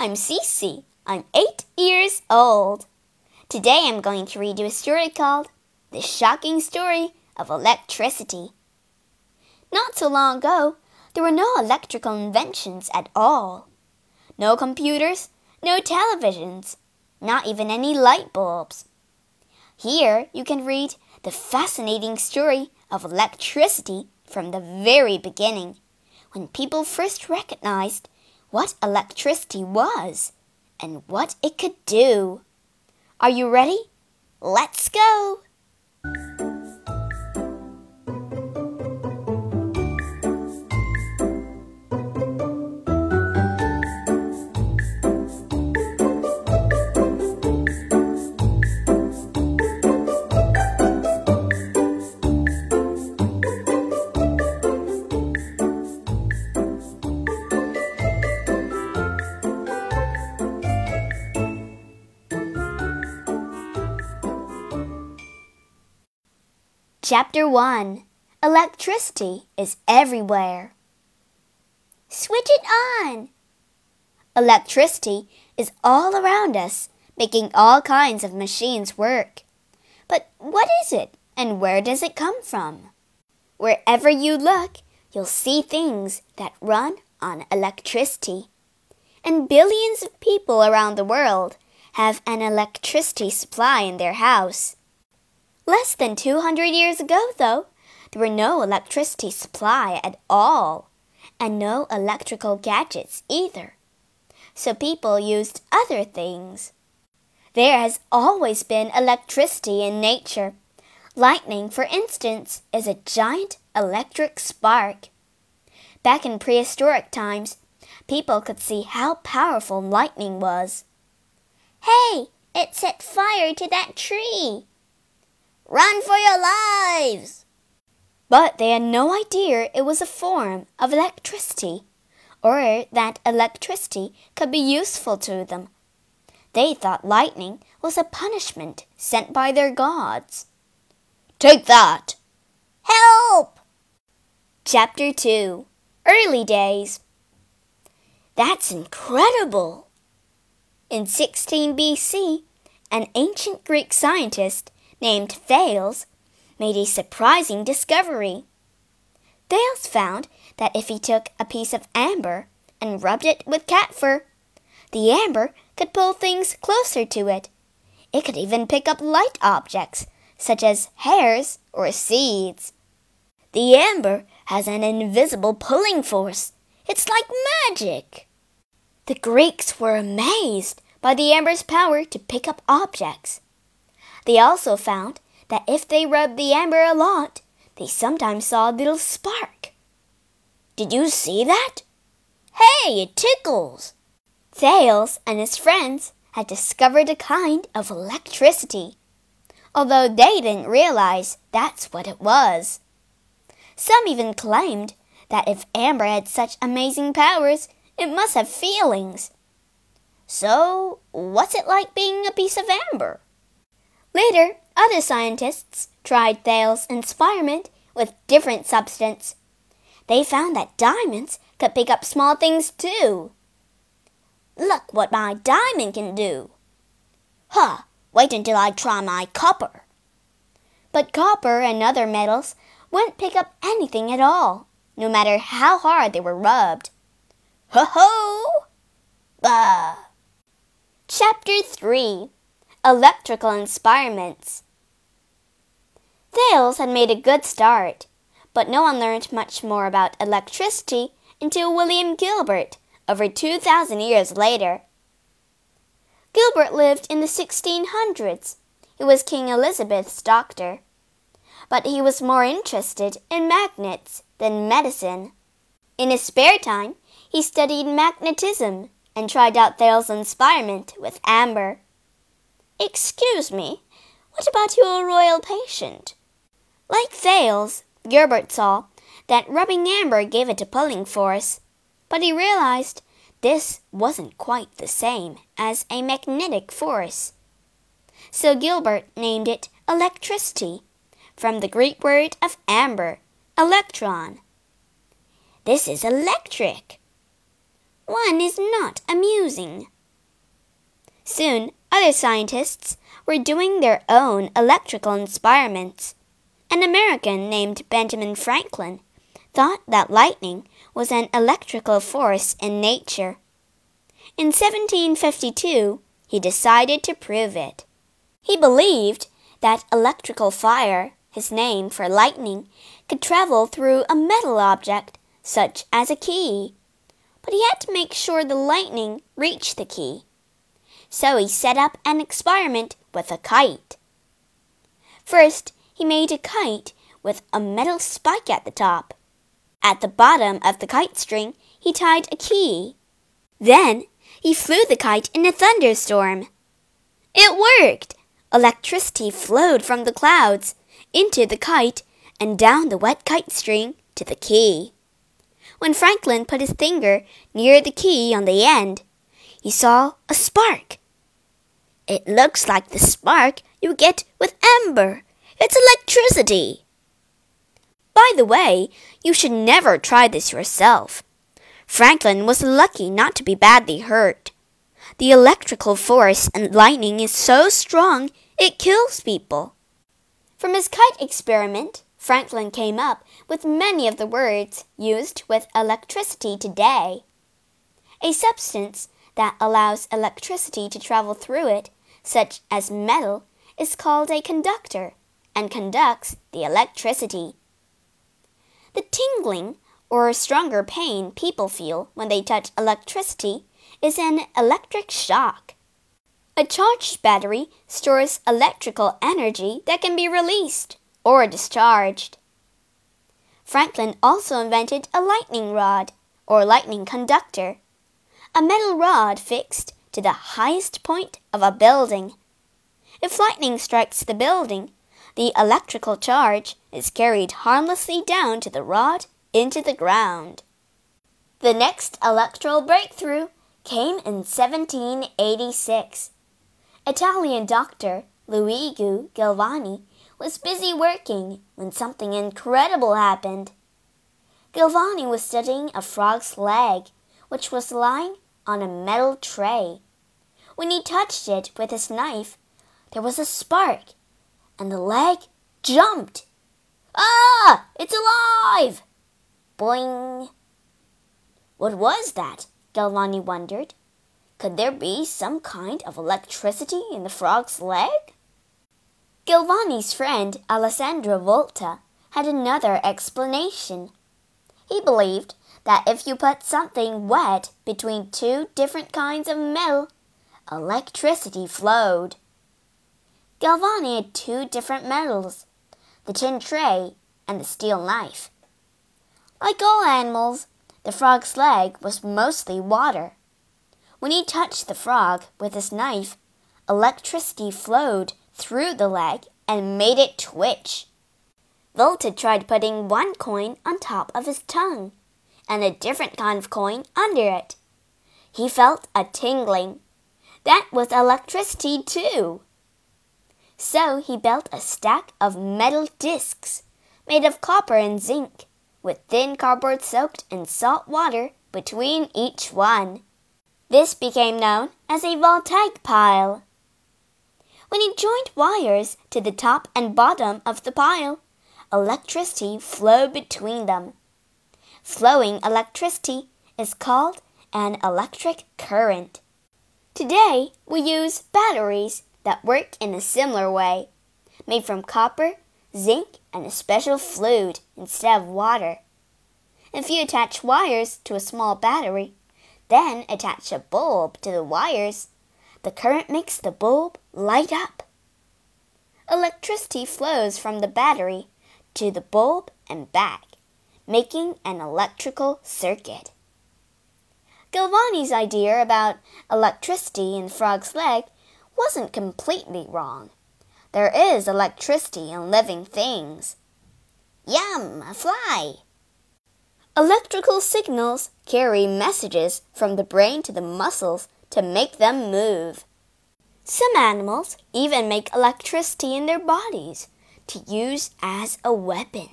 I'm Cece. I'm eight years old. Today I'm going to read you a story called The Shocking Story of Electricity. Not so long ago, there were no electrical inventions at all. No computers, no televisions, not even any light bulbs. Here you can read the fascinating story of electricity from the very beginning, when people first recognized what electricity was and what it could do. Are you ready? Let's go! Chapter 1 Electricity is everywhere. Switch it on! Electricity is all around us, making all kinds of machines work. But what is it, and where does it come from? Wherever you look, you'll see things that run on electricity. And billions of people around the world have an electricity supply in their house. Less than 200 years ago, though, there were no electricity supply at all, and no electrical gadgets either. So people used other things. There has always been electricity in nature. Lightning, for instance, is a giant electric spark. Back in prehistoric times, people could see how powerful lightning was. Hey, it set fire to that tree, Run for your lives! But they had no idea it was a form of electricity, or that electricity could be useful to them. They thought lightning was a punishment sent by their gods. Take that! Help! Chapter 2 Early Days That's incredible! In 16 BC, an ancient Greek scientist named Thales, made a surprising discovery. Thales found that if he took a piece of amber and rubbed it with cat fur, the amber could pull things closer to it. It could even pick up light objects, such as hairs or seeds. The amber has an invisible pulling force. It's like magic. The Greeks were amazed by the amber's power to pick up objects. They also found that if they rubbed the amber a lot, they sometimes saw a little spark. Did you see that? Hey, it tickles! Thales and his friends had discovered a kind of electricity, although they didn't realize that's what it was. Some even claimed that if amber had such amazing powers, it must have feelings. So, what's it like being a piece of amber? Later, other scientists tried Thales' experiment with different substance. They found that diamonds could pick up small things too. Look what my diamond can do. Huh, wait until I try my copper. But copper and other metals wouldn't pick up anything at all, no matter how hard they were rubbed. Ho ho! Bah! Chapter 3 electrical experiments. Thales had made a good start, but no one learned much more about electricity until William Gilbert over 2,000 years later. Gilbert lived in the 1600s. He was King Elizabeth's doctor. But he was more interested in magnets than medicine. In his spare time, he studied magnetism and tried out Thales' experiment with amber. Excuse me, what about your royal patient? Like Thales, Gilbert saw that rubbing amber gave it a pulling force, but he realized this wasn't quite the same as a magnetic force. So Gilbert named it electricity, from the Greek word of amber, electron. This is electric. One is not amusing. Soon, other scientists were doing their own electrical experiments. An American named Benjamin Franklin thought that lightning was an electrical force in nature. In 1752, he decided to prove it. He believed that electrical fire, his name for lightning, could travel through a metal object, such as a key. But he had to make sure the lightning reached the key. So he set up an experiment with a kite. First, he made a kite with a metal spike at the top. At the bottom of the kite string, he tied a key. Then, he flew the kite in a thunderstorm. It worked! Electricity flowed from the clouds into the kite and down the wet kite string to the key. When Franklin put his finger near the key on the end, he saw a spark. It looks like the spark you get with amber. It's electricity. By the way, you should never try this yourself. Franklin was lucky not to be badly hurt. The electrical force and lightning is so strong it kills people. From his kite experiment, Franklin came up with many of the words used with electricity today. A substance that allows electricity to travel through it, such as metal, is called a conductor and conducts the electricity. The tingling or stronger pain people feel when they touch electricity is an electric shock. A charged battery stores electrical energy that can be released or discharged. Franklin also invented a lightning rod or lightning conductor, a metal rod fixed to the highest point of a building. If lightning strikes the building, the electrical charge is carried harmlessly down to the rod into the ground. The next electrical breakthrough came in 1786. Italian doctor Luigi Galvani was busy working when something incredible happened. Galvani was studying a frog's leg, which was lying on a metal tray. When he touched it with his knife, there was a spark, and the leg jumped. Ah! It's alive! Boing! What was that? Galvani wondered. Could there be some kind of electricity in the frog's leg? Galvani's friend Alessandro Volta had another explanation. He believed that if you put something wet between two different kinds of metal, electricity flowed. Galvani had two different metals, the tin tray and the steel knife. Like all animals, the frog's leg was mostly water. When he touched the frog with his knife, electricity flowed through the leg and made it twitch. Volta tried putting one coin on top of his tongue and a different kind of coin under it. He felt a tingling. That was electricity, too. So he built a stack of metal discs made of copper and zinc, with thin cardboard soaked in salt water between each one. This became known as a voltaic pile. When he joined wires to the top and bottom of the pile, electricity flowed between them. Flowing electricity is called an electric current. Today, we use batteries that work in a similar way, made from copper, zinc, and a special fluid instead of water. If you attach wires to a small battery, then attach a bulb to the wires. The current makes the bulb light up. Electricity flows from the battery to the bulb and back, making an electrical circuit. Galvani's idea about electricity in Frog's leg wasn't completely wrong. There is electricity in living things. Yum, a fly! Electrical signals carry messages from the brain to the muscles to make them move. Some animals even make electricity in their bodies to use as a weapon.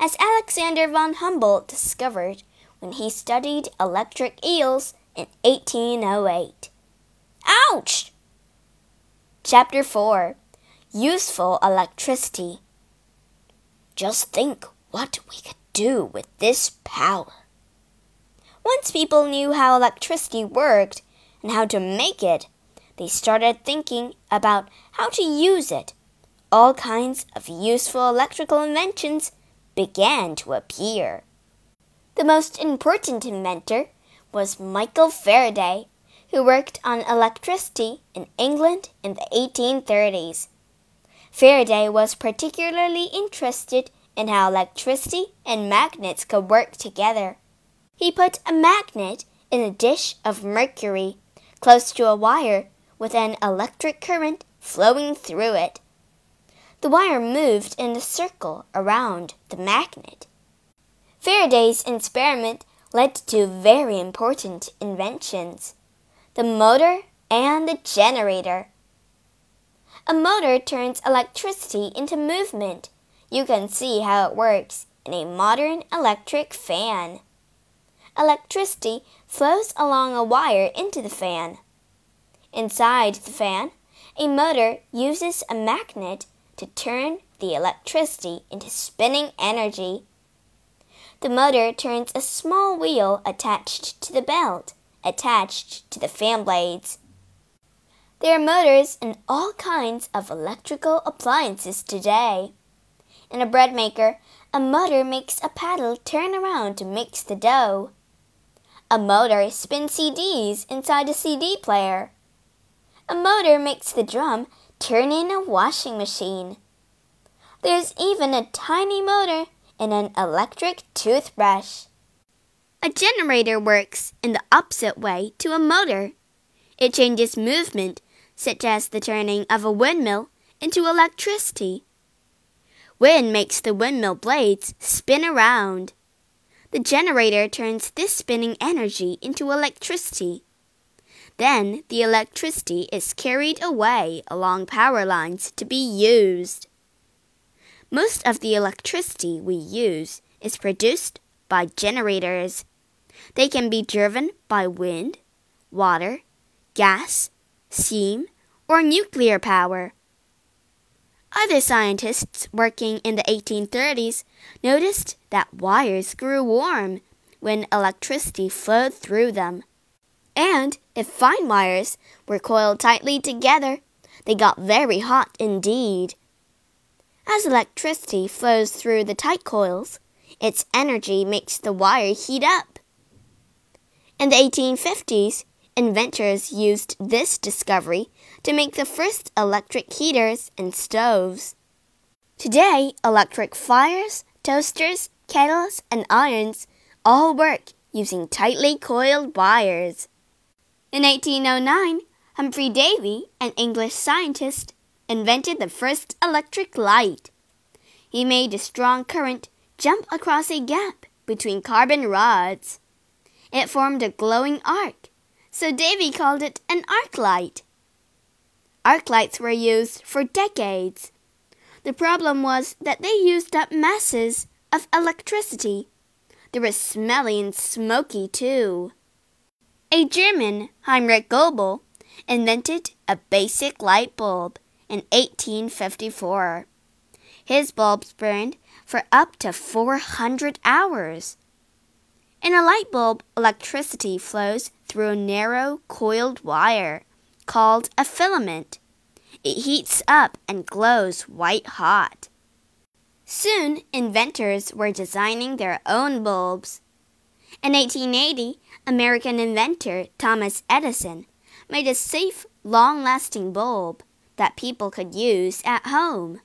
As Alexander von Humboldt discovered, when he studied electric eels in 1808. Ouch! Chapter 4 Useful Electricity. Just think what we could do with this power. Once people knew how electricity worked and how to make it, they started thinking about how to use it. All kinds of useful electrical inventions began to appear. The most important inventor was Michael Faraday, who worked on electricity in England in the 1830s. Faraday was particularly interested in how electricity and magnets could work together. He put a magnet in a dish of mercury close to a wire with an electric current flowing through it. The wire moved in a circle around the magnet. Faraday's experiment led to very important inventions the motor and the generator. A motor turns electricity into movement. You can see how it works in a modern electric fan electricity flows along a wire into the fan. Inside the fan, a motor uses a magnet to turn the electricity into spinning energy. The motor turns a small wheel attached to the belt, attached to the fan blades. There are motors in all kinds of electrical appliances today. In a bread maker, a motor makes a paddle turn around to mix the dough. A motor spins CDs inside a CD player. A motor makes the drum turn in a washing machine. There's even a tiny motor in an electric toothbrush. A generator works in the opposite way to a motor. It changes movement, such as the turning of a windmill, into electricity. Wind makes the windmill blades spin around. The generator turns this spinning energy into electricity. Then the electricity is carried away along power lines to be used. Most of the electricity we use is produced by generators. They can be driven by wind, water, gas, steam, or nuclear power. Other scientists working in the 1830s noticed that wires grew warm when electricity flowed through them. And if fine wires were coiled tightly together, they got very hot indeed. As electricity flows through the tight coils, its energy makes the wire heat up. In the 1850s, inventors used this discovery to make the first electric heaters and stoves. Today, electric fires, toasters, kettles, and irons all work using tightly coiled wires. In 1809, Humphrey Davy, an English scientist, invented the first electric light. He made a strong current jump across a gap between carbon rods. It formed a glowing arc so Davy called it an arc light. Arc lights were used for decades. The problem was that they used up masses of electricity. They were smelly and smoky, too. A German, Heinrich Goebel, invented a basic light bulb in 1854. His bulbs burned for up to 400 hours. In a light bulb, electricity flows through a narrow coiled wire called a filament. It heats up and glows white hot. Soon, inventors were designing their own bulbs. In 1880, American inventor Thomas Edison made a safe, long lasting bulb that people could use at home.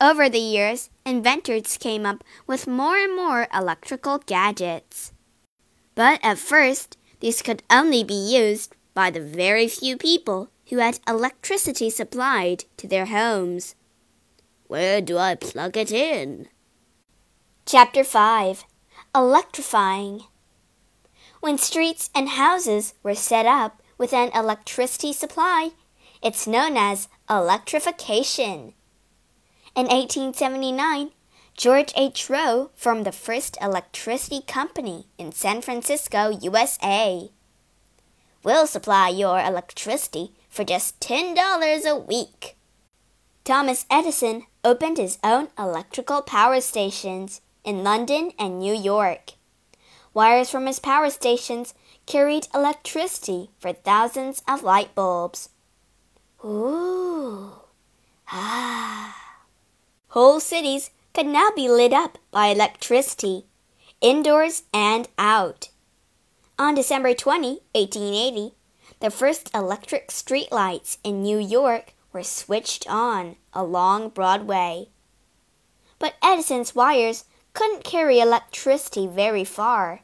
Over the years, inventors came up with more and more electrical gadgets. But at first, these could only be used by the very few people who had electricity supplied to their homes. Where do I plug it in? Chapter 5 Electrifying When streets and houses were set up with an electricity supply, it's known as electrification. In 1879, George H. Roe formed the first electricity company in San Francisco, USA. We'll supply your electricity for just $10 a week. Thomas Edison opened his own electrical power stations in London and New York. Wires from his power stations carried electricity for thousands of light bulbs. Ooh. Ah. Whole cities could now be lit up by electricity, indoors and out. On December 20, 1880, the first electric streetlights in New York were switched on along Broadway. But Edison's wires couldn't carry electricity very far.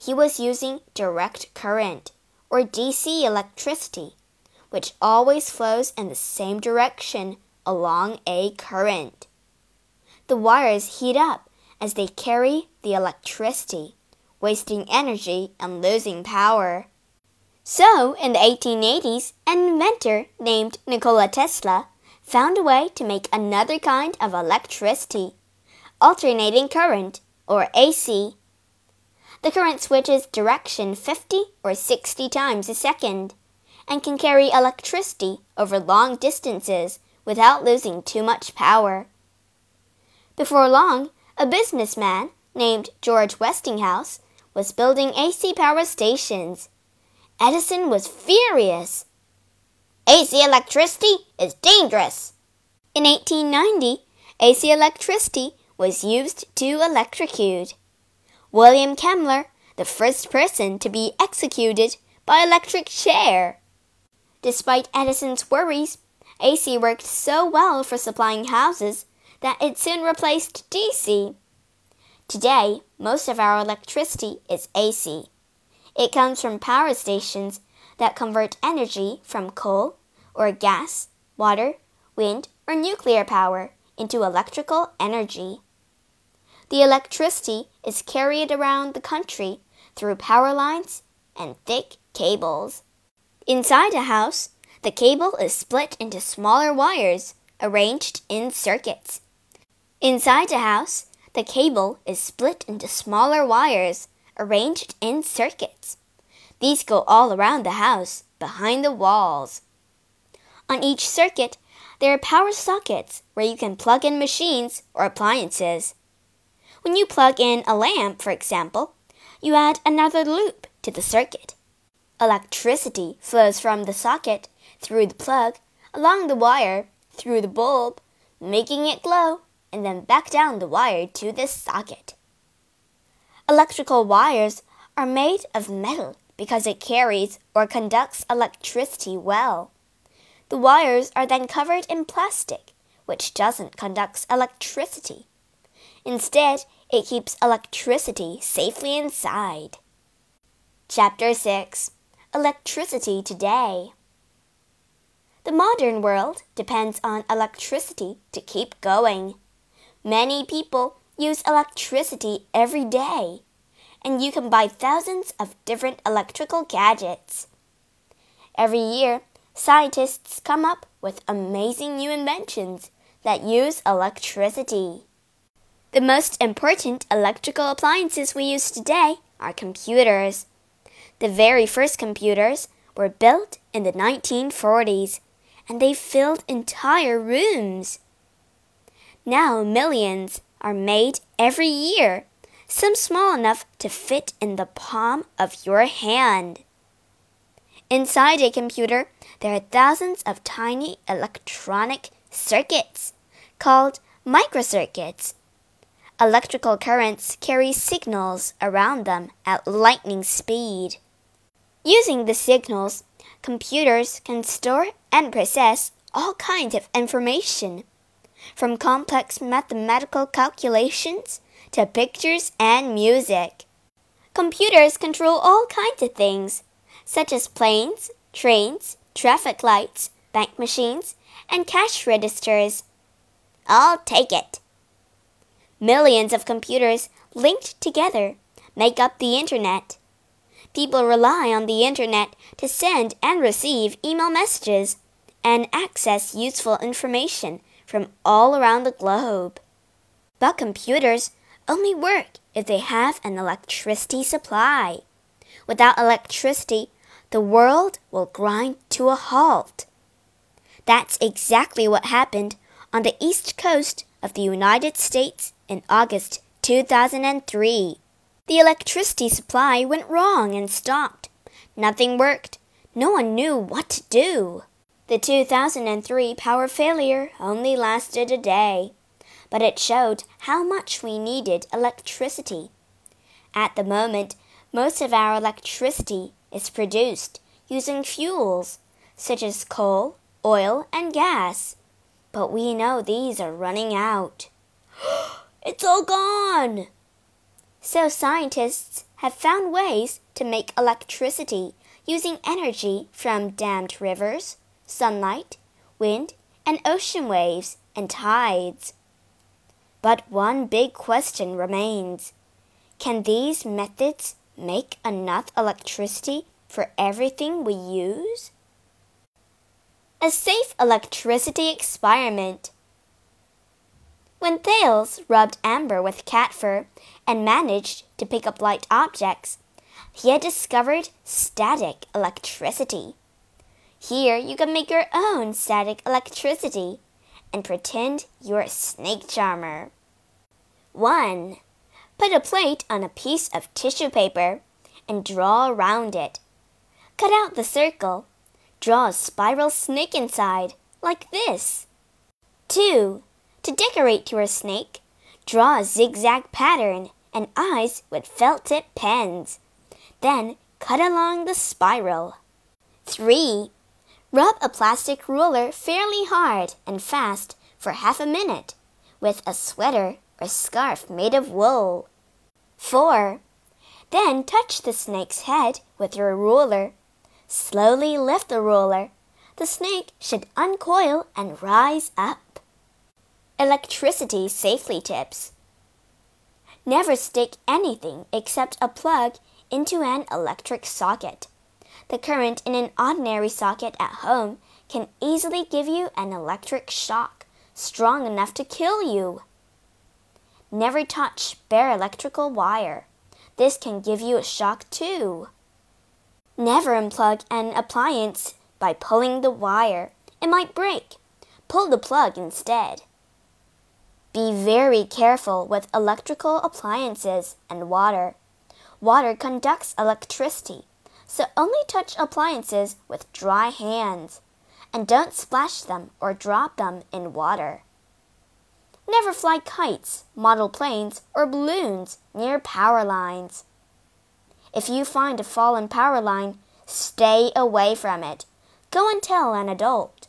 He was using direct current, or DC electricity, which always flows in the same direction along a current. The wires heat up as they carry the electricity, wasting energy and losing power. So, in the 1880s, an inventor named Nikola Tesla found a way to make another kind of electricity alternating current, or AC. The current switches direction 50 or 60 times a second and can carry electricity over long distances without losing too much power. Before long, a businessman named George Westinghouse was building AC power stations. Edison was furious. AC electricity is dangerous. In 1890, AC electricity was used to electrocute. William Kemmler, the first person to be executed by electric chair. Despite Edison's worries, AC worked so well for supplying houses that it soon replaced DC. Today, most of our electricity is AC. It comes from power stations that convert energy from coal or gas, water, wind, or nuclear power into electrical energy. The electricity is carried around the country through power lines and thick cables. Inside a house, the cable is split into smaller wires arranged in circuits. Inside a house, the cable is split into smaller wires arranged in circuits. These go all around the house, behind the walls. On each circuit, there are power sockets where you can plug in machines or appliances. When you plug in a lamp, for example, you add another loop to the circuit. Electricity flows from the socket through the plug, along the wire, through the bulb, making it glow, and then back down the wire to the socket. Electrical wires are made of metal because it carries or conducts electricity well. The wires are then covered in plastic, which doesn't conduct electricity. Instead, it keeps electricity safely inside. Chapter 6 Electricity Today The modern world depends on electricity to keep going. Many people use electricity every day, and you can buy thousands of different electrical gadgets. Every year, scientists come up with amazing new inventions that use electricity. The most important electrical appliances we use today are computers. The very first computers were built in the 1940s, and they filled entire rooms. Now millions are made every year, some small enough to fit in the palm of your hand. Inside a computer, there are thousands of tiny electronic circuits called microcircuits Electrical currents carry signals around them at lightning speed. Using the signals, computers can store and process all kinds of information, from complex mathematical calculations to pictures and music. Computers control all kinds of things, such as planes, trains, traffic lights, bank machines, and cash registers. I'll take it. Millions of computers linked together make up the Internet. People rely on the Internet to send and receive email messages and access useful information from all around the globe. But computers only work if they have an electricity supply. Without electricity, the world will grind to a halt. That's exactly what happened on the east coast of the United States in August 2003. The electricity supply went wrong and stopped. Nothing worked. No one knew what to do. The 2003 power failure only lasted a day, but it showed how much we needed electricity. At the moment, most of our electricity is produced using fuels such as coal, oil, and gas. But we know these are running out. it's all gone! So scientists have found ways to make electricity using energy from dammed rivers, sunlight, wind, and ocean waves and tides. But one big question remains. Can these methods make enough electricity for everything we use? A safe electricity experiment. When Thales rubbed amber with cat fur and managed to pick up light objects, he had discovered static electricity. Here you can make your own static electricity and pretend you're a snake charmer. 1. Put a plate on a piece of tissue paper and draw around it. Cut out the circle Draw a spiral snake inside, like this. 2. To decorate your snake, draw a zigzag pattern and eyes with felt tip pens. Then cut along the spiral. 3. Rub a plastic ruler fairly hard and fast for half a minute with a sweater or scarf made of wool. 4. Then touch the snake's head with your ruler Slowly lift the ruler. The snake should uncoil and rise up. Electricity safely tips. Never stick anything except a plug into an electric socket. The current in an ordinary socket at home can easily give you an electric shock strong enough to kill you. Never touch bare electrical wire. This can give you a shock too. Never unplug an appliance by pulling the wire. It might break. Pull the plug instead. Be very careful with electrical appliances and water. Water conducts electricity, so only touch appliances with dry hands. And don't splash them or drop them in water. Never fly kites, model planes, or balloons near power lines. If you find a fallen power line, stay away from it. Go and tell an adult.